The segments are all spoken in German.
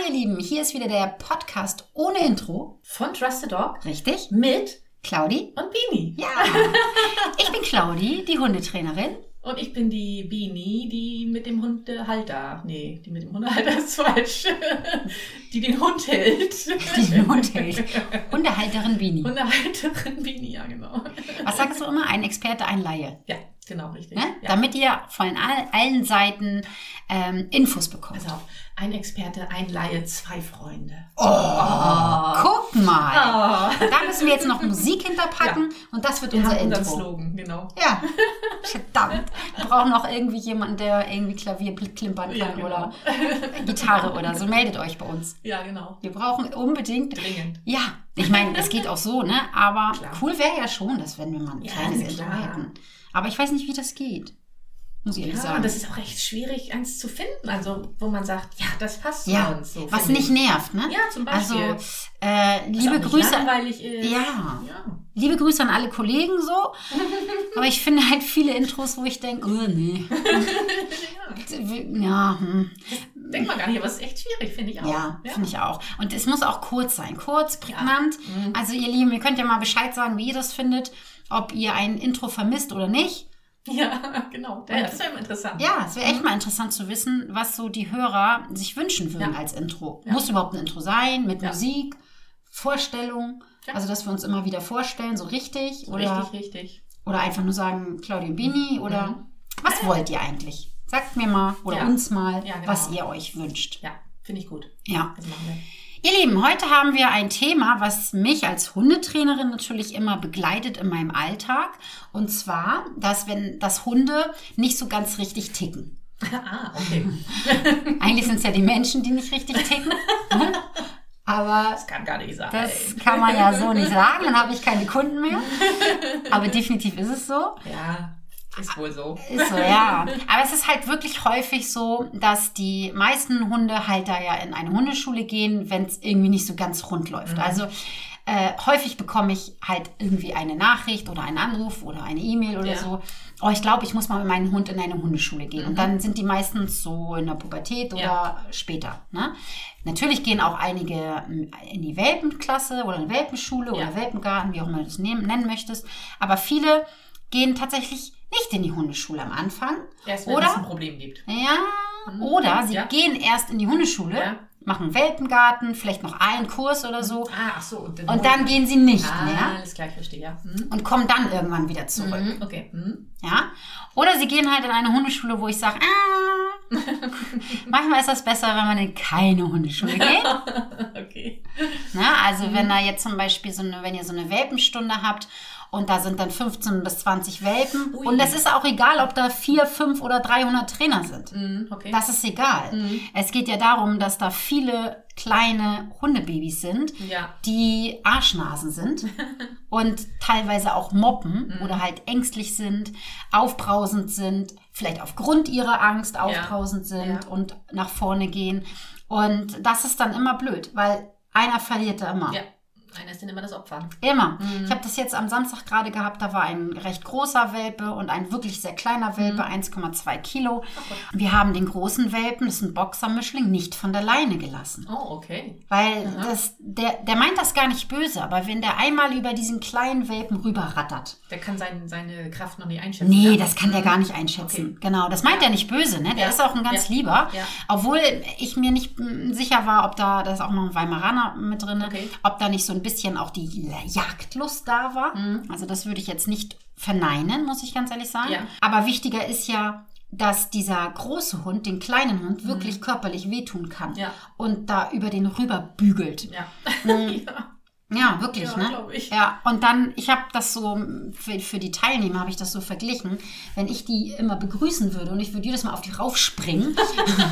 Hallo ihr Lieben, hier ist wieder der Podcast ohne Intro. Von Trust the Dog Richtig? mit Claudi? und Beanie. Ja. Ich bin Claudi, die Hundetrainerin. Und ich bin die Beanie, die mit dem Hundehalter. Nee, die mit dem Hundehalter ist falsch. die den Hund hält. Die den Hund hält. Hundehalterin Bini. Hundehalterin Beanie, ja, genau. Was sagst du immer? Ein Experte, ein Laie. Ja, genau, richtig. Ne? Ja. Damit ihr von all, allen Seiten ähm, Infos bekommt. Pass auf, ein Experte, ein Laie, zwei Freunde. Oh, guck mal. Ah. Da müssen wir jetzt noch Musik hinterpacken und das wird Wir unser haben Intro. Slogan, genau. Ja, verdammt. Wir brauchen noch irgendwie jemanden, der irgendwie Klavier klimpern kann Ja, genau. oder Gitarre oder so. Meldet euch bei uns. Ja, genau. Wir brauchen unbedingt. Dringend. Ja, ich meine, es geht auch so, ne? Aber Klar. cool wäre ja schon, dass wenn wir mal ein Ja, kleines Intro hätten. Aber ich weiß nicht, wie das geht. Muss ich Ja, ehrlich sagen. das ist auch recht schwierig, eins zu finden. Also, wo man sagt, ja, das passt zu ja, uns. So, was nicht ich. nervt, ne? Ja, zum Also, Beispiel. äh, Was auch liebe Grüße. langweilig ist. Ja. ja. Liebe Grüße an alle Kollegen so. Aber ich finde halt viele Intros, wo ich denke, oh nee. Ja, hm. Denkt man gar nicht, aber es ist echt schwierig, finde ich auch. Ja, finde ich auch. Und es muss auch kurz sein. Kurz, prägnant. Also ihr Lieben, ihr könnt ja mal Bescheid sagen, wie ihr das findet. Ob ihr ein Intro vermisst oder nicht. Ja, genau. Das immer interessant. Ja, es wäre echt mal interessant zu wissen, was so die Hörer sich wünschen würden Ja. als Intro. Ja. Muss überhaupt ein Intro sein, mit Ja. Musik, Vorstellung. Also, dass wir uns immer wieder vorstellen, so richtig. Oder, Richtig, richtig. oder einfach nur sagen, Claudia Bini. Oder Mhm. was wollt ihr eigentlich? Sagt mir mal oder uns mal, genau. was ihr euch wünscht. Ja, finde ich gut. Ja. Das machen wir. Ihr Lieben, heute haben wir ein Thema, was mich als Hundetrainerin natürlich immer begleitet in meinem Alltag. Und zwar, dass wenn das Hunde nicht so ganz richtig ticken. ah, okay. Eigentlich sind es ja die Menschen, die nicht richtig ticken. ne? Aber Das kann gar nicht sein. das kann man ja so nicht sagen. Dann habe ich keine Kunden mehr. Aber definitiv ist es so. Ja, ist wohl so. Ist so, ja. Aber es ist halt wirklich häufig so, dass die meisten Hundehalter ja in eine Hundeschule gehen, wenn es irgendwie nicht so ganz rund läuft. Also äh, häufig bekomme ich halt irgendwie eine Nachricht oder einen Anruf oder eine E-Mail oder Ja. so. Oh, ich glaube, ich muss mal mit meinem Hund in eine Hundeschule gehen. Und dann sind die meistens so in der Pubertät oder Ja. später. Ne? Natürlich gehen auch einige mm, in die Welpenklasse oder in die Welpenschule oder Ja. Welpengarten, wie auch immer du das nehmen, nennen möchtest. Aber viele gehen tatsächlich nicht in die Hundeschule am Anfang. Erst wenn es ein Oder, Problem gibt. ja, oder sie Ja. gehen erst in die Hundeschule, Ja. machen Welpengarten, vielleicht noch einen Kurs oder so. Ah, ach so. Und dann, Und dann gehen sie nicht ah, mehr alles klar, ich verstehe, ja. Hm. und kommen dann irgendwann wieder zurück. Mhm, Okay. Ja? Oder sie gehen halt in eine Hundeschule, wo ich sage, ah, manchmal ist das besser, wenn man in keine Hundeschule geht. Okay. Na, also Mhm. wenn da jetzt zum Beispiel so eine, wenn ihr so eine Welpenstunde habt und da sind dann 15 bis 20 Welpen Ui. und es ist auch egal, ob da 4, 5 oder 300 Trainer sind. Hm, okay. Das ist egal. Mhm. Es geht ja darum, dass da viele kleine Hundebabys sind, Ja. die Arschnasen sind und teilweise auch moppen Mhm. oder halt ängstlich sind, aufbrausend sind, vielleicht aufgrund ihrer Angst aufbrausend sind Ja. und nach vorne gehen. Und das ist dann immer blöd, weil einer verliert da immer. Ja. Einer ist dann immer das Opfer. Immer. Mhm. Ich habe das jetzt am Samstag gerade gehabt, da war ein recht großer Welpe und ein wirklich sehr kleiner Welpe, Mhm. 1,2 Kilo. Wir haben den großen Welpen, das ist ein Boxermischling, nicht von der Leine gelassen. Oh, okay. Weil das, der, der meint das gar nicht böse, aber wenn der einmal über diesen kleinen Welpen rüberrattert, Der kann sein, seine Kraft noch nicht einschätzen. Nee, ja? das kann der gar nicht einschätzen. Okay. Genau, das meint er nicht böse, ne? Der Ja. ist auch ein ganz Ja. lieber. Ja. Obwohl ich mir nicht sicher war, ob da, da ist auch noch ein Weimaraner mit drin, Okay. ob da nicht so ein bisschen auch die Jagdlust da war. Also das würde ich jetzt nicht verneinen, muss ich ganz ehrlich sagen. Ja. Aber wichtiger ist ja, dass dieser große Hund den kleinen Hund wirklich körperlich wehtun kann Mhm. Ja. und da über den rüber bügelt. Ja. Mhm. ja. Ja, wirklich, Ja, ne? ich. Ja, und dann, ich habe das so, für, für die Teilnehmer habe ich das so verglichen, wenn ich die immer begrüßen würde und ich würde jedes Mal auf die raufspringen,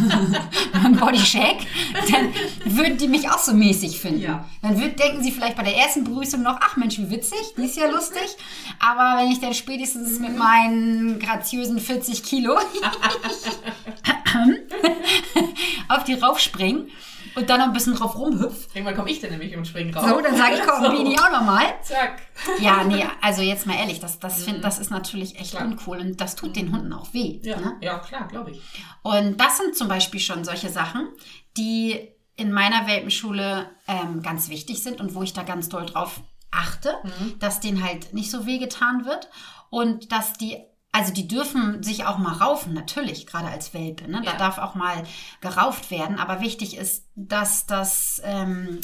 beim Bodyshake, dann würden die mich auch so mäßig finden. Ja. Dann würd, denken sie vielleicht bei der ersten Begrüßung noch, ach Mensch, wie witzig, die ist ja lustig. Aber wenn ich dann spätestens mit meinen graziösen 40 Kilo auf die raufspringe und dann noch ein bisschen drauf rumhüpf, Irgendwann komme ich dann nämlich und springe raus. so, dann sage ich, komm, So. Bini auch nochmal. Zack. Ja, nee, also jetzt mal ehrlich, das, das, find, das ist natürlich echt Klar. uncool und das tut den Hunden auch weh. Ja, Ne? ja klar, glaube ich. Und das sind zum Beispiel schon solche Sachen, die in meiner Welpenschule ähm, ganz wichtig sind und wo ich da ganz doll drauf achte, Mhm. dass denen halt nicht so wehgetan wird und dass die, also die dürfen sich auch mal raufen, natürlich, gerade als Welpe. Ne? Da Ja. darf auch mal gerauft werden, aber wichtig ist, dass das, ähm,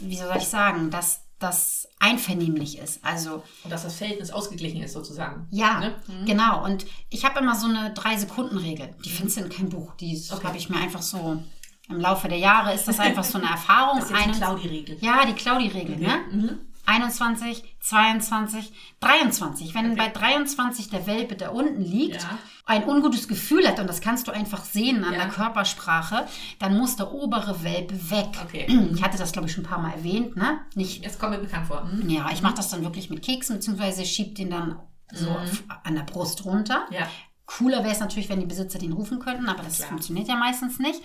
wie soll ich sagen, dass das einvernehmlich ist. Also Und dass das Verhältnis ausgeglichen ist, sozusagen. ja, Ne? Mhm. genau. Und ich habe immer so eine Drei-Sekunden-Regel. Die findest du in keinem Buch. Die Okay. habe ich mir einfach so im Laufe der Jahre ist das einfach so eine Erfahrung. Das ist die Claudi-Regel. ja, die Claudi-Regel, ne? Mhm. 21, 22, 23. Wenn Okay. bei 23 der Welpe da unten liegt, Ja. ein ungutes Gefühl hat, und das kannst du einfach sehen an Ja. der Körpersprache, dann muss der obere Welpe weg. Okay. Ich hatte das, glaube ich, schon ein paar Mal erwähnt, ne? Nicht Jetzt kommt mir bekannt vor. Mhm. ja, ich mache das dann wirklich mit Keksen, beziehungsweise schieb den dann so auf, an der Brust runter. Ja. Cooler wäre es natürlich, wenn die Besitzer den rufen könnten, aber das Klar. funktioniert ja meistens nicht.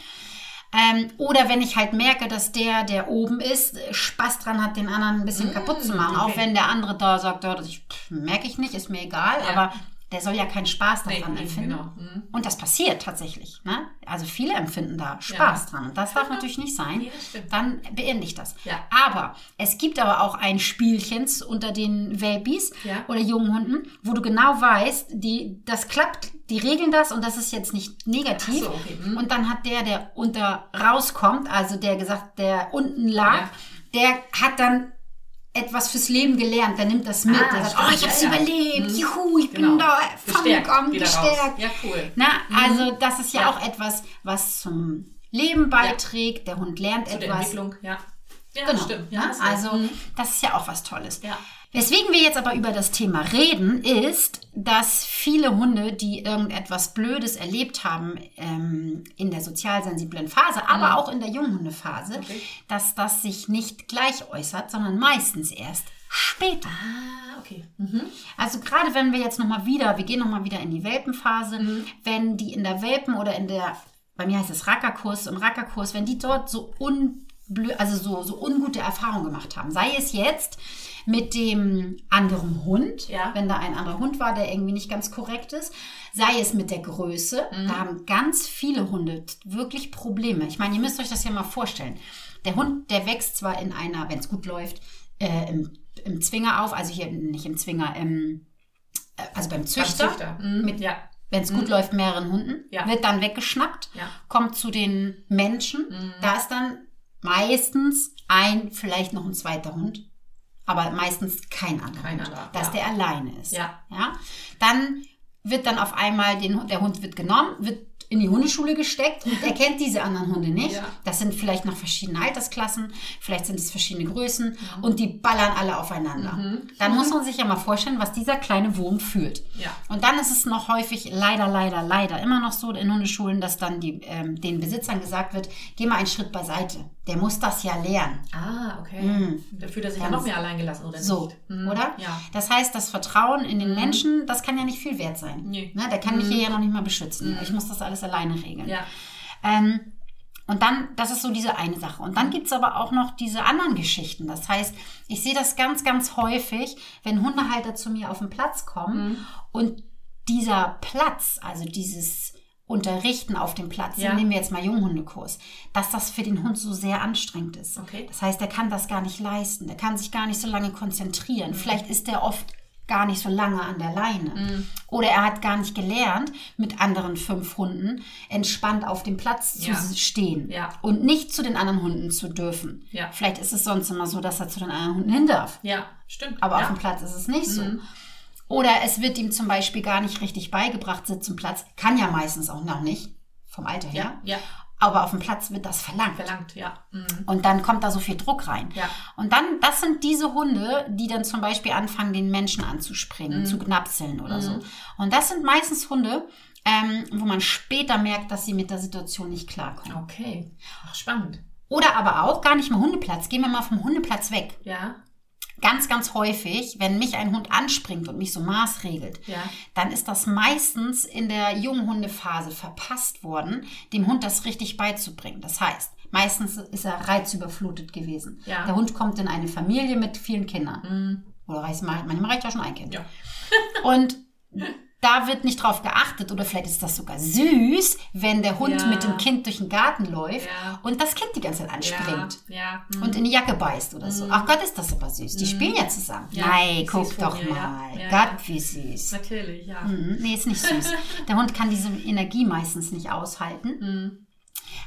Ähm, oder wenn ich halt merke, dass der, der oben ist, Spaß dran hat, den anderen ein bisschen Mm, kaputt zu machen. okay. Auch wenn der andere da sagt, ja, das merke ich nicht, ist mir egal, Ja. aber der soll ja keinen Spaß Nee, daran eben, empfinden. genau. Mhm. Und das passiert tatsächlich. Ne? Also viele empfinden da Spaß dran. Und das darf natürlich nicht sein. Nee, stimmt. Dann beende ich das. Ja. Aber es gibt aber auch ein Spielchens unter den Welpis Ja. oder jungen Hunden, wo du genau weißt, die, das klappt, die regeln das und das ist jetzt nicht negativ. So, okay. Mhm. Und dann hat der, der unter rauskommt, also der gesagt, der unten lag, Ja. der hat dann etwas fürs Leben gelernt, der nimmt das mit. Ah, der sagt, oh, ich hab's ja, ja. überlebt, Mhm. juhu, ich Genau. bin da Gestärkt, vollkommen gestärkt. Ja, cool. Na, also das ist ja, Ja. auch etwas, was zum Leben beiträgt. Der Hund lernt Zu der etwas. Entwicklung, ja. Ja, Genau. stimmt. Ja, ne? hast recht. also Mhm. das ist ja auch was Tolles. Ja. Weswegen wir jetzt aber über das Thema reden, ist, dass viele Hunde, die irgendetwas Blödes erlebt haben ähm, in der sozialsensiblen Phase, aber auch in der Junghundephase, Mhm. Okay. dass das sich nicht gleich äußert, sondern meistens erst später. Ah, okay. Mhm. Also gerade wenn wir jetzt nochmal wieder, wir gehen nochmal wieder in die Welpenphase, Mhm. wenn die in der Welpen oder in der, bei mir heißt es Rackerkurs, im Rackerkurs, wenn die dort so unblö also so, so ungute Erfahrungen gemacht haben, sei es jetzt mit dem anderen Hund, Ja. wenn da ein anderer Hund war, der irgendwie nicht ganz korrekt ist, sei es mit der Größe, Mhm. da haben ganz viele Hunde wirklich Probleme. Ich meine, ihr müsst euch das ja mal vorstellen. Der Hund, der wächst zwar in einer, wenn es gut läuft, äh, im, im Zwinger auf, also hier nicht im Zwinger, im, äh, also beim Beim Züchter, Züchter. Mhm. mit ja. wenn es gut läuft, mehreren Hunden, Ja. wird dann weggeschnappt, Ja. kommt zu den Menschen. Mhm. Da ist dann meistens ein, vielleicht noch ein zweiter Hund, aber meistens kein anderer Kein Hund, anderer, dass ja. der alleine ist. Ja. Ja? Dann wird dann auf einmal, den, Hund- der Hund wird genommen, wird in die Hundeschule gesteckt und er kennt diese anderen Hunde nicht. Ja. Das sind vielleicht noch verschiedene Altersklassen, vielleicht sind es verschiedene Größen Mhm. und die ballern alle aufeinander. Dann muss man sich ja mal vorstellen, was dieser kleine Wurm fühlt. Ja. Und dann ist es noch häufig leider, leider, leider immer noch so in Hundeschulen, dass dann die, ähm, den Besitzern gesagt wird, geh mal einen Schritt beiseite. Der muss das ja lernen. Ah, okay. Mhm. Da fühlt er sich ja noch mehr allein gelassen, oder So, nicht? Mhm. oder? Ja. Das heißt, das Vertrauen in den Menschen, das kann ja nicht viel wert sein. Nee. Ne? Der kann mich hier ja noch nicht mal beschützen. Ich muss das alles alleine regeln. Ja. Ähm, und dann, das ist so diese eine Sache. Und dann gibt es aber auch noch diese anderen Geschichten. Das heißt, ich sehe das ganz, ganz häufig, wenn Hundehalter zu mir auf den Platz kommen und dieser Platz, also dieses Unterrichten auf dem Platz, Ja. nehmen wir jetzt mal Junghundekurs, dass das für den Hund so sehr anstrengend ist. Okay. Das heißt, er kann das gar nicht leisten, der kann sich gar nicht so lange konzentrieren. Vielleicht ist er oft gar nicht so lange an der Leine. Mhm. Oder er hat gar nicht gelernt, mit anderen fünf Hunden entspannt auf dem Platz Ja. zu stehen Ja. und nicht zu den anderen Hunden zu dürfen. Ja. Vielleicht ist es sonst immer so, dass er zu den anderen Hunden hin darf. Ja, stimmt. Aber auf dem Platz ist es nicht so. Mhm. Oder es wird ihm zum Beispiel gar nicht richtig beigebracht, Sitz und Platz. Kann ja meistens auch noch nicht, vom Alter her. Ja, ja. Aber auf dem Platz wird das verlangt. Verlangt, ja. Mhm. Und dann kommt da so viel Druck rein. Ja. Und dann, das sind diese Hunde, die dann zum Beispiel anfangen, den Menschen anzuspringen, zu knapseln oder so. Und das sind meistens Hunde, ähm, wo man später merkt, dass sie mit der Situation nicht klarkommen. Okay. Ach, spannend. Oder aber auch gar nicht mehr Hundeplatz. Gehen wir mal vom Hundeplatz weg. Ja. Ganz, ganz häufig, wenn mich ein Hund anspringt und mich so maßregelt, Ja. dann ist das meistens in der Junghundephase verpasst worden, dem Hund das richtig beizubringen. Das heißt, meistens ist er reizüberflutet gewesen. Ja. Der Hund kommt in eine Familie mit vielen Kindern. Mhm. Oder reicht, manchmal reicht ja schon ein Kind. Ja. Und da wird nicht drauf geachtet oder vielleicht ist das sogar süß, wenn der Hund Ja. mit dem Kind durch den Garten läuft Ja. und das Kind die ganze Zeit anspringt Ja, mhm. und in die Jacke beißt oder so. Ach Gott, ist das aber süß. Die spielen ja zusammen. Nein, guck doch mir, mal. Gott, wie süß. Natürlich, ja. Mhm, Nee, ist nicht süß. Der Hund kann diese Energie meistens nicht aushalten, Mhm.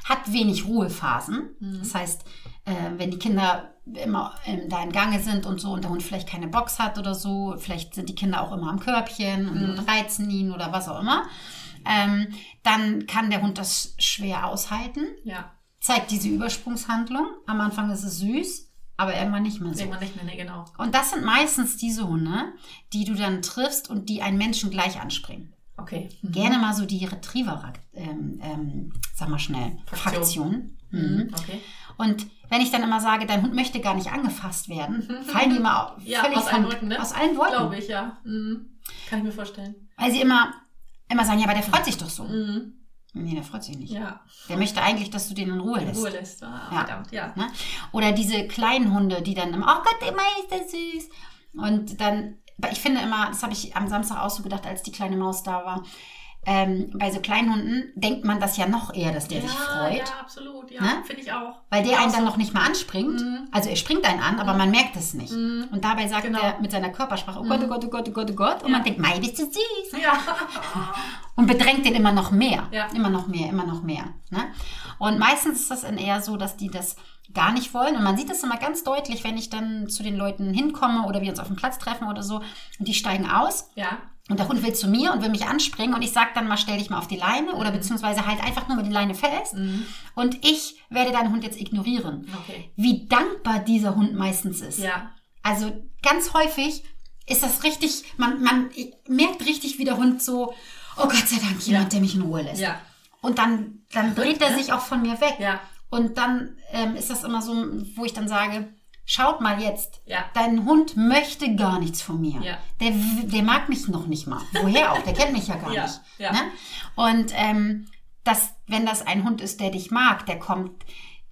hat wenig Ruhephasen. Das heißt, äh, wenn die Kinder immer da in Gange sind und so und der Hund vielleicht keine Box hat oder so, vielleicht sind die Kinder auch immer am Körbchen und, und reizen ihn oder was auch immer, ähm, dann kann der Hund das schwer aushalten, Ja, zeigt diese Übersprungshandlung. Am Anfang ist es süß, aber irgendwann nicht mehr so. man nicht mehr, ne, genau. Und das sind meistens diese Hunde, die du dann triffst und die einen Menschen gleich anspringen. Okay. Mhm. Gerne mal so die Retriever, ähm, ähm, sag mal schnell, Fraktion. Fraktion. Mhm. Okay. Und wenn ich dann immer sage, dein Hund möchte gar nicht angefasst werden, fallen die immer Ja, völlig aus allen von- Wolken, ne? aus allen Wolken. Glaube ich, ja. Mhm. Kann ich mir vorstellen. Weil sie immer, immer sagen, ja, aber der freut sich doch so. Mhm. Nee, der freut sich nicht. Ja. Der möchte eigentlich, dass du den in Ruhe In lässt. Ruhe lässt. Ah, Ja. verdammt, ja. Ne? Oder diese kleinen Hunde, die dann immer, oh Gott, immer ist der süß. Und dann, ich finde immer, das habe ich am Samstag auch so gedacht, als die kleine Maus da war, ähm, bei so kleinen Hunden denkt man das ja noch eher, dass der ja, sich freut. Ja, absolut, ja. Ne? Finde ich auch. Weil der Ja, einen dann so. noch nicht mal anspringt. Mhm. Also er springt einen an, aber man merkt es nicht. Mhm. Und dabei sagt Genau. er mit seiner Körpersprache, oh Gott, oh Gott, oh Gott, oh Gott, oh Gott. Und Ja. man denkt, Mai, bist du süß. Ja. Und bedrängt den immer noch mehr. Ja. Immer noch mehr, immer noch mehr. Ne? Und meistens ist das dann eher so, dass die das gar nicht wollen. Und man sieht das immer ganz deutlich, wenn ich dann zu den Leuten hinkomme oder wir uns auf dem Platz treffen oder so. Und die steigen aus ja. Und der Hund will zu mir und will mich anspringen und ich sage dann mal, stell dich mal auf die Leine Mhm. oder beziehungsweise halt einfach nur mit die Leine fest. Und ich werde deinen Hund jetzt ignorieren. Okay. Wie dankbar dieser Hund meistens ist. Ja. Also ganz häufig ist das richtig, man, man merkt richtig, wie der Hund so, oh Gott sei Dank, jemand, Ja. der mich in Ruhe lässt. Ja. Und dann, dann dreht er sich auch von mir weg. Ja. Und dann ähm, ist das immer so, wo ich dann sage, schaut mal jetzt, Ja. dein Hund möchte gar nichts von mir. Ja. Der, der mag mich noch nicht mal. Woher auch? Der kennt mich ja gar Ja, nicht. Ne? Und ähm, das, wenn das ein Hund ist, der dich mag, der kommt,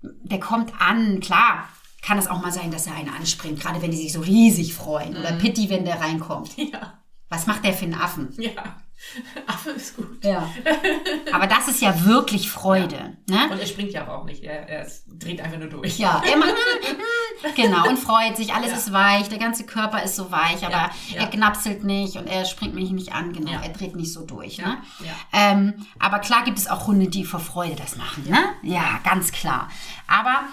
der kommt an, klar. Kann es auch mal sein, dass er einen anspringt, gerade wenn die sich so riesig freuen. Oder Mhm. Pitti, wenn der reinkommt. Ja. Was macht der für einen Affen? Ja. Affe ist gut. Ja. Aber das ist ja wirklich Freude. Ne? Und er springt ja aber auch nicht. Er, er ist- dreht einfach nur durch. Ja, er macht, genau, und freut sich, alles Ja. ist weich, der ganze Körper ist so weich, aber Ja, ja. er knapselt nicht und er springt mich nicht an, genau, Ja. er dreht nicht so durch. Ja, Ne? ja. Ähm, aber klar gibt es auch Hunde, die vor Freude das machen, ne? Ja, ganz klar. Aber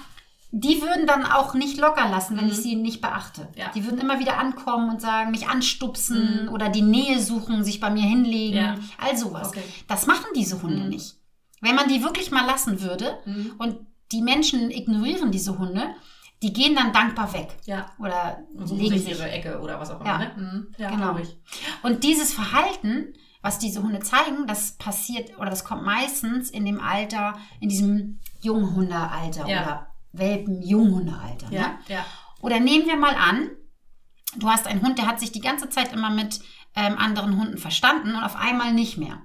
die würden dann auch nicht locker lassen, wenn ich sie nicht beachte. Mhm. Ja. Mhm. Die würden immer wieder ankommen und sagen, mich anstupsen oder die Nähe suchen, sich bei mir hinlegen, Ja. all sowas. Okay. Das machen diese Hunde Mhm. nicht. Wenn man die wirklich mal lassen würde Mhm. und die Menschen ignorieren diese Hunde, die gehen dann dankbar weg Ja. oder legen sich ihre Ecke oder was auch immer. Ja. Ne? Mhm. ja Genau. Und dieses Verhalten, was diese Hunde zeigen, das passiert oder das kommt meistens in dem Alter, in diesem Junghundealter Ja. oder Welpen-Junghundealter. Ja. Ne? Ja. Oder nehmen wir mal an, du hast einen Hund, der hat sich die ganze Zeit immer mit ähm, anderen Hunden verstanden und auf einmal nicht mehr.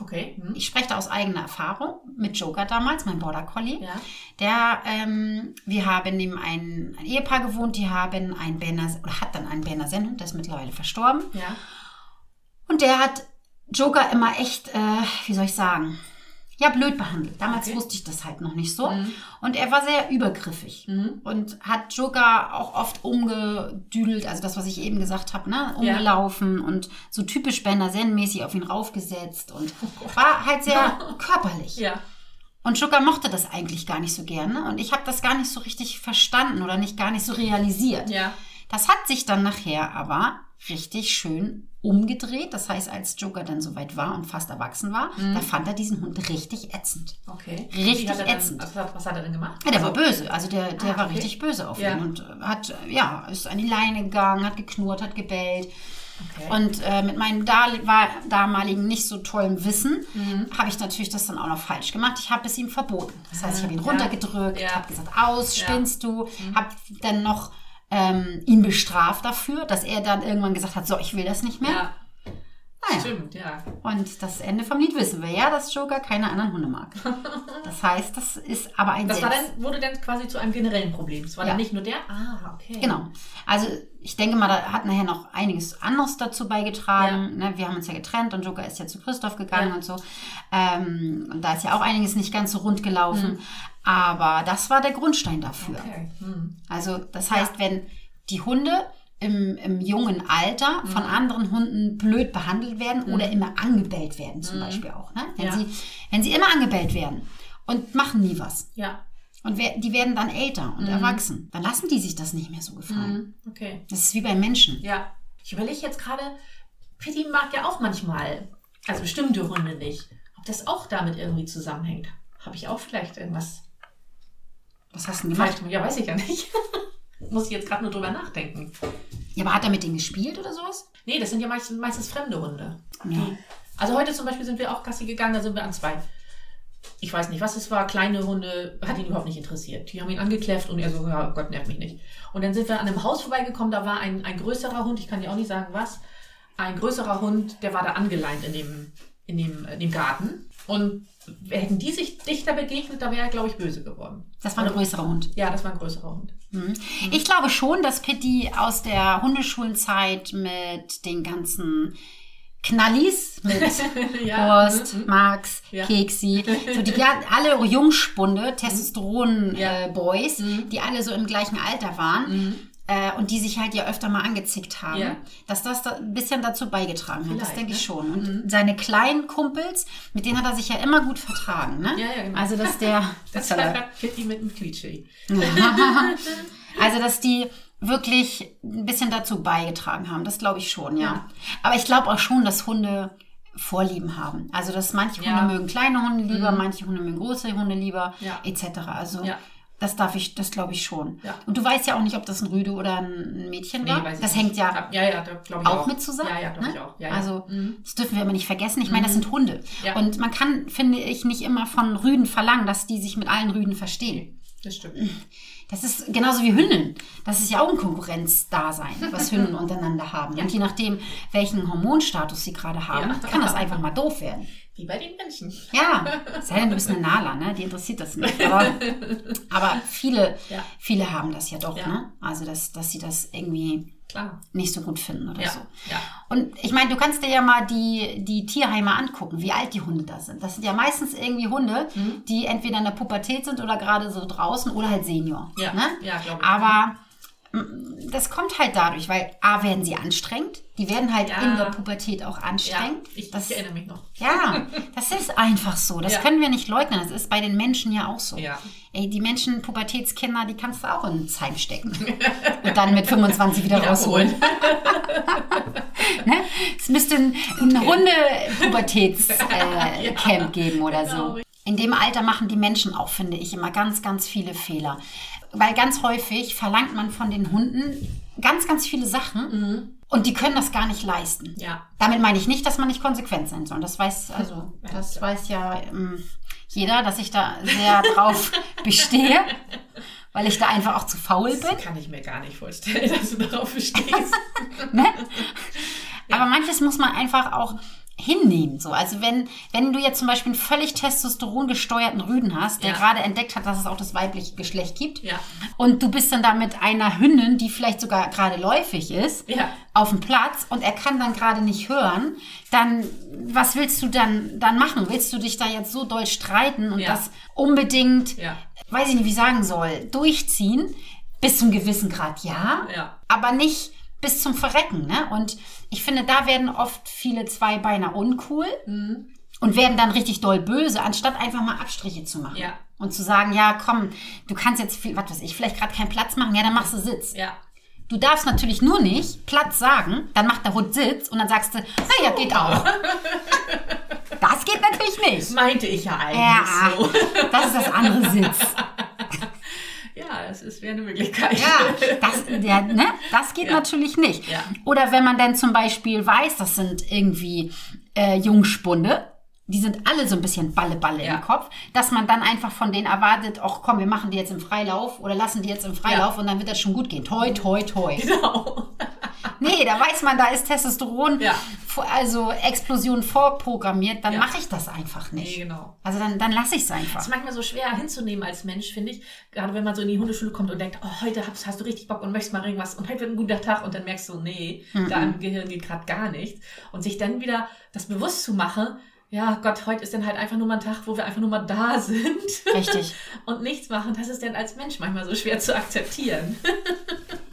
Okay. Mhm. Ich spreche da aus eigener Erfahrung mit Joker damals, mein Border Collie. Ja. Der, ähm, wir haben neben ein, ein Ehepaar gewohnt, die haben einen Berner, oder hat dann einen Berner Sennhund, der ist mittlerweile verstorben. Ja. Und der hat Joker immer echt, äh, wie soll ich sagen, ja, blöd behandelt. Damals Okay. wusste ich das halt noch nicht so. Mhm. Und er war sehr übergriffig. Mhm. Und hat Joker auch oft umgedüdelt, also das, was ich eben gesagt habe, ne? Umgelaufen und so typisch Berner Senn-mäßig auf ihn raufgesetzt und war halt sehr körperlich. Oh Ja. Und Joker mochte das eigentlich gar nicht so gerne. Und ich habe das gar nicht so richtig verstanden oder nicht gar nicht so realisiert. Ja. Das hat sich dann nachher aber richtig schön umgedreht. Das heißt, als Joker dann soweit war und fast erwachsen war, da fand er diesen Hund richtig ätzend. Okay. Richtig hat dann- ätzend. Also, was hat er denn gemacht? Ja, der war Also- böse. Also der, der Ah, war okay. richtig böse auf Ja. ihn und äh, hat, ja, ist an die Leine gegangen, hat geknurrt, hat gebellt. Okay. Und äh, mit meinem da war, damaligen nicht so tollen Wissen Mhm. habe ich natürlich das dann auch noch falsch gemacht. Ich habe es ihm verboten. Das heißt, ich habe ihn Ja. runtergedrückt, habe gesagt, aus, spinnst du. Habe dann noch ähm, ihn bestraft dafür, dass er dann irgendwann gesagt hat, so, ich will das nicht mehr. ja. Naja. Stimmt, ja. Und das Ende vom Lied wissen wir ja, dass Joker keine anderen Hunde mag. Das heißt, das ist aber ein Das war dann, wurde dann quasi zu einem generellen Problem. Das war Ja. dann nicht nur der. Ah, okay. Genau. Also ich denke mal, da hat nachher noch einiges anderes dazu beigetragen. Ne? Wir haben uns ja getrennt und Joker ist ja zu Christoph gegangen Ja. und so. Ähm, und da ist ja auch einiges nicht ganz so rund gelaufen. Aber das war der Grundstein dafür. Okay. Hm. Also das heißt, wenn die Hunde im, im jungen Alter von anderen Hunden blöd behandelt werden oder immer angebellt werden zum Beispiel auch. Ne? Wenn, Ja. sie, wenn sie immer angebellt werden und machen nie was. Ja. Und wer, die werden dann älter Mhm. und erwachsen. Dann lassen die sich das nicht mehr so gefallen. Okay. Das ist wie bei Menschen. Ja. Ich überlege jetzt gerade, Pitti mag ja auch manchmal, also bestimmte Hunde nicht. Ob das auch damit irgendwie zusammenhängt. Habe ich auch vielleicht irgendwas Was hast du denn gemacht? Ja, weiß ich ja nicht. Muss ich jetzt gerade nur drüber nachdenken. Ja, aber hat er mit denen gespielt oder sowas? Nee, das sind ja meistens, meistens fremde Hunde. Ja. Also heute zum Beispiel sind wir auch Gassi gegangen, da sind wir an zwei. Ich weiß nicht, was es war, kleine Hunde, hat ihn überhaupt nicht interessiert. Die haben ihn angekläfft und er so, ja Gott, nervt mich nicht. Und dann sind wir an einem Haus vorbeigekommen, da war ein, ein größerer Hund, ich kann dir auch nicht sagen was, ein größerer Hund, der war da angeleint in dem, in dem, in dem Garten. Und hätten die sich dichter begegnet, da wäre er, glaube ich, böse geworden. Das war ein größerer Hund. Ja, das war ein größerer Hund. Ich glaube schon, dass Pitti aus der Hundeschulenzeit mit den ganzen Knallis, mit Ja. Horst, Max, Ja. Keksi, so die alle Jungspunde. Testosteron-Boys, die alle so im gleichen Alter waren. Äh, und die sich halt ja öfter mal angezickt haben, Ja. dass das da ein bisschen dazu beigetragen hat. Das Vielleicht, denke ich ne? schon. Und seine kleinen Kumpels, mit denen hat er sich ja immer gut vertragen. Ne? Ja, ja, genau. Also, dass der. Das war Kitty mit dem Quietschi. Also, dass die wirklich ein bisschen dazu beigetragen haben, das glaube ich schon, ja. Ja. Aber ich glaube auch schon, dass Hunde Vorlieben haben. Also, dass manche Ja. Mhm. Hunde mögen kleine Hunde lieber, manche Hunde mögen große Hunde lieber, Ja. etc. Also, Ja. Das darf ich, das glaube ich schon. Ja. Und du weißt ja auch nicht, ob das ein Rüde oder ein Mädchen war. ich das nicht. hängt ja Ja, ja, da auch, auch. mit zusammen. Ja, ja, glaube ne? ich auch. Ja. Also, Mhm. das dürfen wir aber nicht vergessen. Ich meine, das sind Hunde. Und man kann, finde ich, nicht immer von Rüden verlangen, dass die sich mit allen Rüden verstehen. Das stimmt. Das ist genauso wie Hündinnen. Das ist ja auch ein Konkurrenzdasein, was Hündinnen untereinander haben. Und je nachdem, welchen Hormonstatus sie gerade haben, Ja. kann das einfach mal doof werden. Wie bei den Menschen. Ja, sei denn, du bist eine Nala, ne? Die interessiert das nicht. Aber, aber viele, Ja. viele haben das ja doch, Ja. ne? Also, dass, dass sie das irgendwie Klar. nicht so gut finden oder Ja. so. ja. Und ich meine, du kannst dir ja mal die, die Tierheime angucken, wie alt die Hunde da sind. Das sind ja meistens irgendwie Hunde, Mhm. die entweder in der Pubertät sind oder gerade so draußen oder halt Senior. Ja, ne? ja, glaube ich. Aber das kommt halt dadurch, weil A, werden sie anstrengend. Die werden halt Ja. in der Pubertät auch Ja, anstrengend. ich, das, ich erinnere mich noch. ja, das ist einfach so. Das Ja. können wir nicht leugnen. Das ist bei den Menschen ja auch so. Ja. Ey, die Menschen, Pubertätskinder, die kannst du auch ins Heim stecken. Und dann mit 25 wieder Wieder rausholen. Ne? Es müsste ein, ein Hunde-Pubertäts-Camp äh, Ja, geben oder genau. In dem Alter machen die Menschen auch, finde ich, immer ganz, ganz viele Fehler. Weil ganz häufig verlangt man von den Hunden ganz, ganz viele Sachen und die können das gar nicht leisten. Ja. Damit meine ich nicht, dass man nicht konsequent sein soll. Das weiß, also, Ja, das ja. weiß ja ähm, jeder, dass ich da sehr drauf bestehe, weil ich da einfach auch zu faul bin. Das kann ich mir gar nicht vorstellen, dass du darauf bestehst. Ne? Aber manches muss man einfach auch hinnehmen. So. Also wenn, wenn du jetzt zum Beispiel einen völlig testosterongesteuerten Rüden hast, der Ja. gerade entdeckt hat, dass es auch das weibliche Geschlecht gibt, Ja. und du bist dann da mit einer Hündin, die vielleicht sogar gerade läufig ist, Ja. auf dem Platz und er kann dann gerade nicht hören, dann was willst du dann, dann machen? Willst du dich da jetzt so doll streiten und das unbedingt, weiß ich nicht, wie ich sagen soll, durchziehen? Bis zum gewissen Grad ja, Ja. aber nicht bis zum Verrecken. Ne? Und ich finde, da werden oft viele Zweibeiner uncool Mhm. und werden dann richtig doll böse, anstatt einfach mal Abstriche zu machen. Ja. Und zu sagen, ja, komm, du kannst jetzt, viel, was weiß ich, vielleicht gerade keinen Platz machen, ja, dann machst du Sitz. Ja. Du darfst natürlich nur nicht Platz sagen, dann macht der Hund Sitz und dann sagst du, naja, geht auch. Das geht natürlich nicht. Meinte ich ja eigentlich Ja, so. das ist das andere Sitz. Ja, es ist- wäre eine Möglichkeit. Ja, das, der, ne? das geht Ja. natürlich nicht. Ja. Oder wenn man dann zum Beispiel weiß, das sind irgendwie äh, Jungspunde, die sind alle so ein bisschen Balle-Balle Ja. im Kopf, dass man dann einfach von denen erwartet, ach komm, wir machen die jetzt im Freilauf oder lassen die jetzt im Freilauf und dann wird das schon gut gehen. Toi, toi, toi. Genau. nee, da weiß man, da ist Testosteron, Ja. also Explosion vorprogrammiert, dann Ja. mache ich das einfach nicht. Nee, genau. Also dann, dann lasse ich es Das einfach. ist manchmal so schwer hinzunehmen als Mensch, finde ich. Gerade wenn man so in die Hundeschule kommt und denkt, oh, heute hast, hast du richtig Bock und möchtest mal irgendwas und heute wird ein guter Tag und dann merkst du, nee, da im Gehirn geht gerade gar nichts. Und sich dann wieder das bewusst zu machen, ja Gott, heute ist dann halt einfach nur mal ein Tag, wo wir einfach nur mal da sind Richtig. und nichts machen. Das ist dann als Mensch manchmal so schwer zu akzeptieren.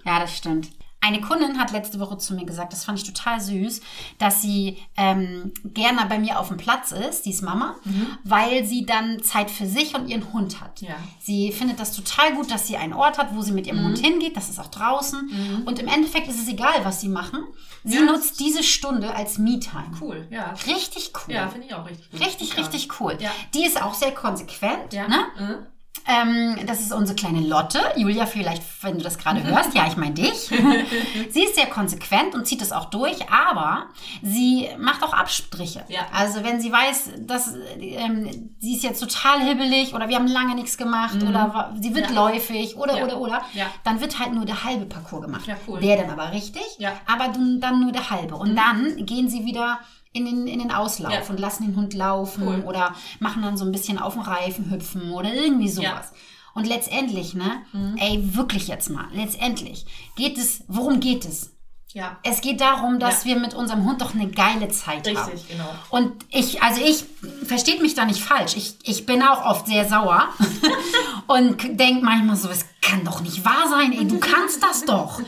Ja, das stimmt. Eine Kundin hat letzte Woche zu mir gesagt, das fand ich total süß, dass sie ähm, gerne bei mir auf dem Platz ist, die ist Mama, weil sie dann Zeit für sich und ihren Hund hat. Ja. Sie findet das total gut, dass sie einen Ort hat, wo sie mit ihrem Hund hingeht. Das ist auch draußen. Und im Endeffekt ist es egal, was sie machen. Sie Ja. nutzt diese Stunde als Me-Time. Cool, ja. Richtig cool. Ja, finde ich auch richtig gut. Richtig, richtig cool. Ja. Die ist auch sehr konsequent. Ja. Ne? Mhm. Ähm, das ist unsere kleine Lotte. Julia, vielleicht, wenn du das gerade hörst, ja, ich meine dich. sie ist sehr konsequent und zieht es auch durch, aber sie macht auch Abstriche. Ja. Also wenn sie weiß, dass ähm, sie ist jetzt total hibbelig oder wir haben lange nichts gemacht oder wa- sie wird Mhm. Ja. läufig oder Ja. oder oder, dann wird halt nur der halbe Parcours gemacht. Ja, cool. Der dann aber richtig, Ja. Mhm. aber dann dann nur der halbe. Und dann gehen sie wieder in den, in den Auslauf Ja. und lassen den Hund laufen Cool. oder machen dann so ein bisschen auf dem Reifen hüpfen oder irgendwie sowas. Ja. Mhm. Und letztendlich, ne, ey, wirklich jetzt mal, letztendlich geht es, worum geht es? Ja, Es geht darum, dass Ja. wir mit unserem Hund doch eine geile Zeit haben. richtig, genau. Und ich, also ich, versteht mich da nicht falsch. Ich, ich bin auch oft sehr sauer und denke manchmal so, es kann doch nicht wahr sein, ey, du kannst das doch.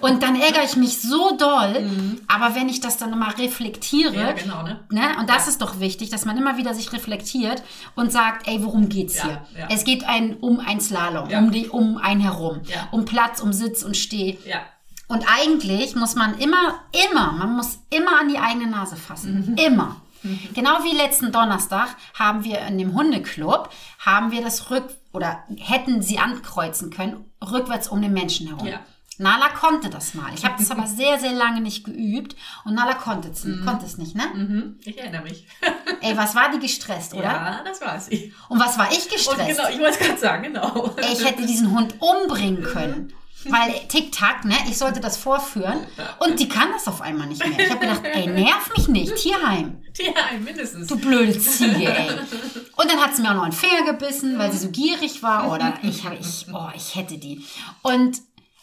Und dann ärgere ich mich so doll. Aber wenn ich das dann mal reflektiere, Ja, genau, ne? Ne? Und das ist doch wichtig, dass man immer wieder sich reflektiert und sagt, ey, worum geht's Ja, hier? ja. Es geht ein, um ein Slalom, Ja. um, die, um ein herum, Ja. um Platz, um Sitz und Steh. Ja, Und eigentlich muss man immer, immer, man muss immer an die eigene Nase fassen. Immer. Genau wie letzten Donnerstag haben wir in dem Hundeclub, haben wir das rück, oder hätten sie ankreuzen können, rückwärts um den Menschen herum. Ja. Nala konnte das mal. Ich habe das aber sehr, sehr lange nicht geübt und Nala konnte es konnte es nicht, ne? mhm. ich erinnere mich. Ey, was war die gestresst, oder? Ja, das war sie. Und was war ich Und gestresst? genau, ich wollte es gerade sagen, genau. Ey, ich hätte diesen Hund umbringen können. Weil Tick-Tack, ne, ich sollte das vorführen und die kann das auf einmal nicht mehr. Ich habe gedacht, ey, nerv mich nicht, Tierheim. Tierheim, mindestens. Du blöde Ziege, ey. Und dann hat sie mir auch noch einen Finger gebissen, weil sie so gierig war. Oder ich ich, oh, ich hätte die. Und,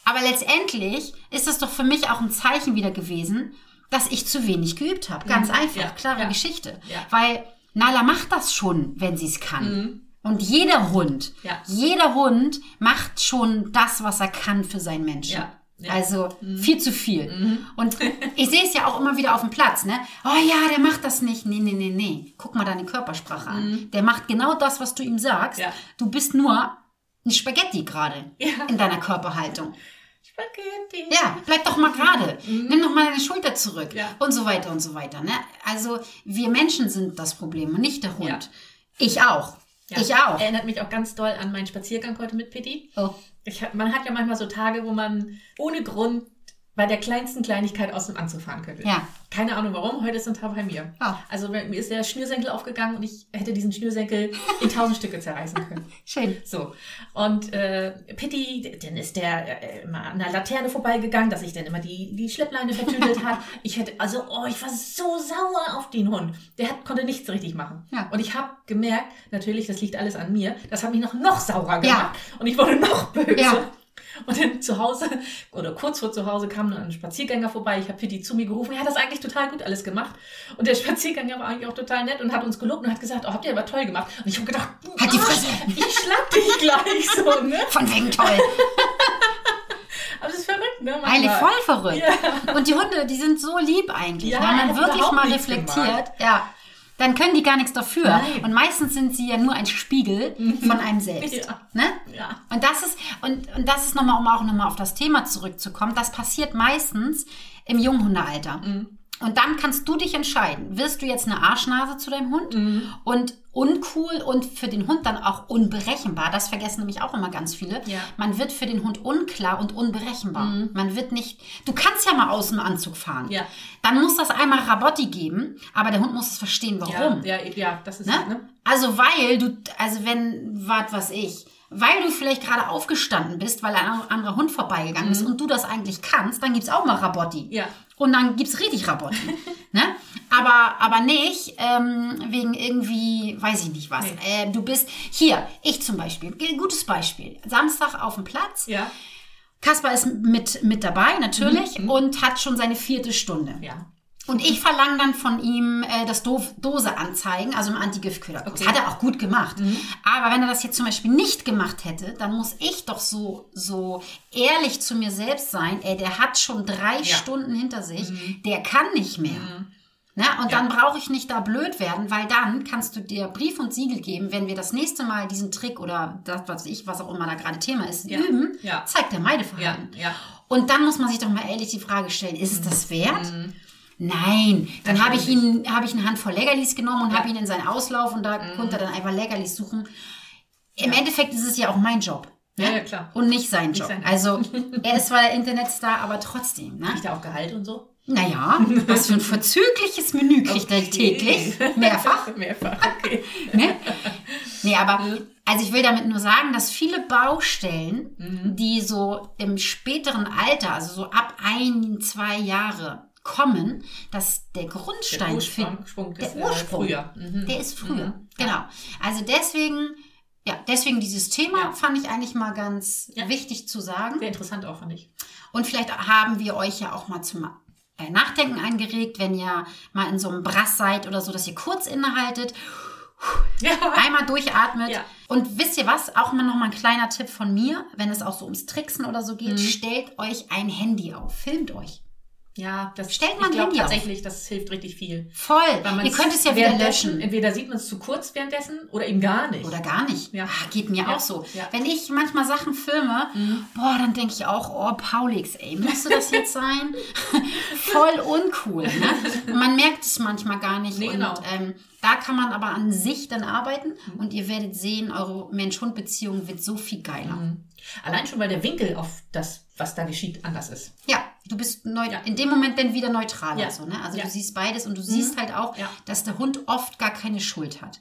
aber letztendlich ist das doch für mich auch ein Zeichen wieder gewesen, dass ich zu wenig geübt habe. Ganz einfach, Ja, klare ja. Geschichte. Ja. Weil Nala macht das schon, wenn sie es kann. Und jeder Hund, Ja. jeder Hund macht schon das, was er kann für seinen Menschen. Ja, ja. Also viel zu viel. Und ich sehe es ja auch immer wieder auf dem Platz, ne? Oh ja, der macht das nicht. Nee, nee, nee, nee. Guck mal deine Körpersprache an. Der macht genau das, was du ihm sagst. Ja. Du bist nur ein Spaghetti gerade Ja. in deiner Körperhaltung. Spaghetti. Ja, bleib doch mal gerade. Nimm doch mal deine Schulter zurück. Und so weiter und so weiter. Ne? Also wir Menschen sind das Problem und nicht der Hund. Ich auch. Ja. Ich auch. Erinnert mich auch ganz doll an meinen Spaziergang heute mit Pitti. Oh. Ich, man hat ja manchmal so Tage, wo man ohne Grund bei der kleinsten Kleinigkeit aus dem Anzug fahren könnte. Ja. Keine Ahnung warum, heute ist ein Tag bei mir. Ja. Also mir ist der Schnürsenkel aufgegangen und ich hätte diesen Schnürsenkel in tausend Stücke zerreißen können. Schön. So. Und äh, Pitti, dann ist der äh, immer an der Laterne vorbeigegangen, dass ich dann immer die, die Schleppleine vertüdelt hat. Ich hätte, also, oh, ich war so sauer auf den Hund. Der hat, konnte nichts richtig machen. Ja. Und ich habe gemerkt, natürlich, das liegt alles an mir, das hat mich noch, noch saurer gemacht. Ja. Und ich wurde noch böse. Ja. Und dann zu Hause, oder kurz vor zu Hause, kam dann ein Spaziergänger vorbei. Ich habe Pitti zu mir gerufen. Er hat das eigentlich total gut alles gemacht. Und der Spaziergänger war eigentlich auch total nett und hat uns gelobt und hat gesagt, oh, habt ihr aber toll gemacht. Und ich habe gedacht, Halt die Fresse. Ich schlag dich gleich so, ne? Von wegen toll. Aber das ist verrückt, ne? Eigentlich voll verrückt. Und die Hunde, die sind so lieb eigentlich. Ja, wenn man wirklich mal reflektiert, ja, dann können die gar nichts dafür. Nein. Und meistens sind sie ja nur ein Spiegel von einem selbst. Ja. Ne? Ja. Und das ist, und, und das ist nochmal, um auch nochmal auf das Thema zurückzukommen, das passiert meistens im Junghundealter. Und dann kannst du dich entscheiden, wirst du jetzt eine Arschnase zu deinem Hund und uncool und für den Hund dann auch unberechenbar. Das vergessen nämlich auch immer ganz viele. Ja. Man wird für den Hund unklar und unberechenbar. Man wird nicht, du kannst ja mal aus dem Anzug fahren. Ja. Dann muss das einmal Rabotti geben, aber der Hund muss es verstehen, warum. Ja, ja, ja, das ist Ne? ne? Also weil du, also wenn, was was ich, weil du vielleicht gerade aufgestanden bist, weil ein anderer Hund vorbeigegangen ist und du das eigentlich kannst, dann gibt's auch mal Rabotti. Mhm. Ja. Und dann gibt's richtig Rabotti. ne? aber, aber nicht ähm, wegen irgendwie, weiß ich nicht was. Nee. Äh, du bist hier, ich zum Beispiel, gutes Beispiel. Samstag auf dem Platz. Ja. Kaspar ist mit, mit dabei, natürlich, und hat schon seine vierte Stunde. Ja. Und ich verlange dann von ihm äh, das Do Dose anzeigen, also im Antigiftköderkurs. Okay. Hat er auch gut gemacht. Aber wenn er das jetzt zum Beispiel nicht gemacht hätte, dann muss ich doch so, so ehrlich zu mir selbst sein, ey, der hat schon drei Stunden hinter sich, der kann nicht mehr. Ne? Und dann brauche ich nicht da blöd werden, weil dann kannst du dir Brief und Siegel geben, wenn wir das nächste Mal diesen Trick oder das, was ich, was auch immer da gerade Thema ist, Ja. üben, Ja. zeigt der Ja. Meideverhalten. Ja. Und dann muss man sich doch mal ehrlich die Frage stellen, ist es das wert? Mhm. Nein, dann habe ich ihn, habe ich eine Handvoll Leckerlis genommen und Ja. Mhm. habe ihn in seinen Auslauf und da konnte er dann einfach Leckerlis suchen. Im Endeffekt ist es ja auch mein Job. Ne? Ja, ja, klar. Und nicht sein Job. sein Job. Also er ist zwar der Internetstar, aber trotzdem. Ne? Kriegt er auch Gehalt und so? Naja, was für ein verzügliches Menü kriegt er Okay. täglich. Mehrfach. Mehrfach, okay. Ne? Nee, aber also ich will damit nur sagen, dass viele Baustellen, Mhm. die so im späteren Alter, also so ab ein, zwei Jahre kommen, dass der Grundstein Der für Ursprung, Sprung der ist, äh, Ursprung, früher. Mhm. der ist früher. Mhm. Genau. Also deswegen, ja, deswegen dieses Thema Ja. fand ich eigentlich mal ganz Ja. wichtig zu sagen. Sehr interessant auch, fand ich. Und vielleicht haben wir euch ja auch mal zum äh, Nachdenken angeregt, wenn ihr mal in so einem Brass seid oder so, dass ihr kurz innehaltet, Ja. einmal durchatmet. Ja. Und wisst ihr was? Auch mal noch mal ein kleiner Tipp von mir, wenn es auch so ums Tricksen oder so Mhm. geht, stellt euch ein Handy auf, filmt euch. Ja, das Stellt ich mal ein glaub Handy auf. tatsächlich, das hilft richtig viel. Voll. Weil man Ihr könnt es ja wieder löschen. Entweder sieht man es zu kurz währenddessen oder eben gar nicht. Oder gar nicht. Ja. Ah, geht mir Ja. auch so. Ja. Mhm. Wenn ich manchmal Sachen filme, boah, dann denke ich auch, oh, Paulix, ey, müsste das jetzt sein? Voll uncool. Ne? Man merkt es manchmal gar nicht. Nee, und genau. ähm, da kann man aber an sich dann arbeiten und ihr werdet sehen, eure Mensch-Hund-Beziehung wird so viel geiler. Mhm. Allein schon, weil der Winkel auf das, was da geschieht, anders ist. Ja, du bist neu, Ja. in dem Moment dann wieder neutraler. Ja. So, ne? Also Ja. Mhm. du siehst beides und du siehst halt auch, Ja. Mhm. dass der Hund oft gar keine Schuld hat.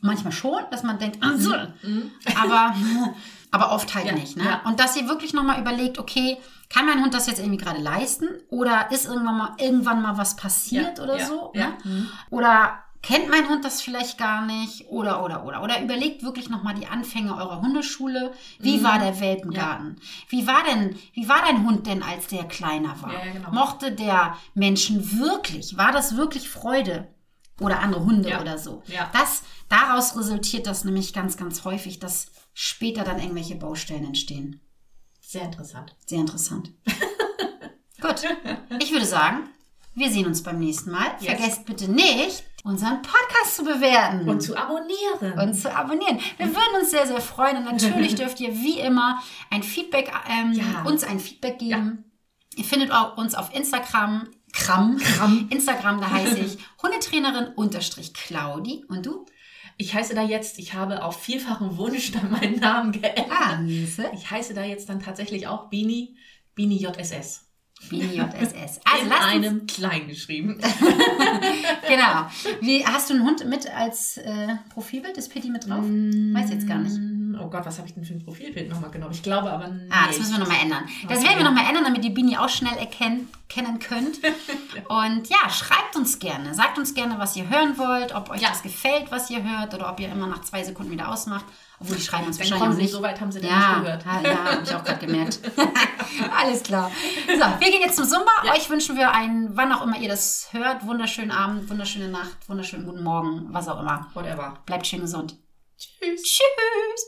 Manchmal schon, dass man denkt, ah, so. aber, aber oft halt nicht. Ne? Ja. Und dass ihr wirklich nochmal überlegt, okay, kann mein Hund das jetzt irgendwie gerade leisten? Oder ist irgendwann mal, irgendwann mal was passiert oder so? Ja. Ne? Oder kennt mein Hund das vielleicht gar nicht? Oder, oder, oder. Oder überlegt wirklich nochmal die Anfänge eurer Hundeschule. Wie war der Welpengarten? Wie war denn, wie war dein Hund denn, als der kleiner war? Ja, ja, genau. Mochte der Menschen wirklich? War das wirklich Freude? Oder andere Hunde Ja. oder so. Ja. Das, daraus resultiert das nämlich ganz, ganz häufig, dass später dann irgendwelche Baustellen entstehen. Sehr interessant. Sehr interessant. Gut, ich würde sagen, wir sehen uns beim nächsten Mal. Yes. Vergesst bitte nicht, unseren Podcast zu bewerten Und zu abonnieren. und zu abonnieren. Wir würden uns sehr, sehr freuen. Und natürlich dürft ihr wie immer ein Feedback, ähm, Ja. uns ein Feedback geben. Ihr findet auch uns auf Instagram. Kram. Instagram, da heiße ich Hundetrainerin unterstrich Claudi. Und du? Ich heiße da jetzt, ich habe auf vielfachen Wunsch dann meinen Namen geändert. Ah. Ich heiße da jetzt dann tatsächlich auch Bini, Bini JSS. Bini JSS. Also In einem klein geschrieben. genau. Wie, hast du einen Hund mit als äh, Profilbild? Ist Pitti mit drauf? Weiß jetzt gar nicht. Oh Gott, was habe ich denn für ein Profilbild nochmal genommen? Ich glaube aber nicht. Ah, das müssen wir nochmal ändern. Das Okay. werden wir nochmal ändern, damit ihr Bini auch schnell erkennen kennen könnt. Und ja, schreibt uns gerne. Sagt uns gerne, was ihr hören wollt, ob euch Ja. das gefällt, was ihr hört, oder ob ihr immer nach zwei Sekunden wieder ausmacht. Obwohl die schreiben uns Dann wahrscheinlich nicht. so weit haben sie ja, nicht gehört. Ja, ja habe ich auch gerade gemerkt. Alles klar. So, wir gehen jetzt zum Zumba. Ja. Euch wünschen wir einen, wann auch immer ihr das hört, wunderschönen Abend, wunderschöne Nacht, wunderschönen guten Morgen, was auch immer. Whatever. Bleibt schön gesund. Tschüss. Tschüss.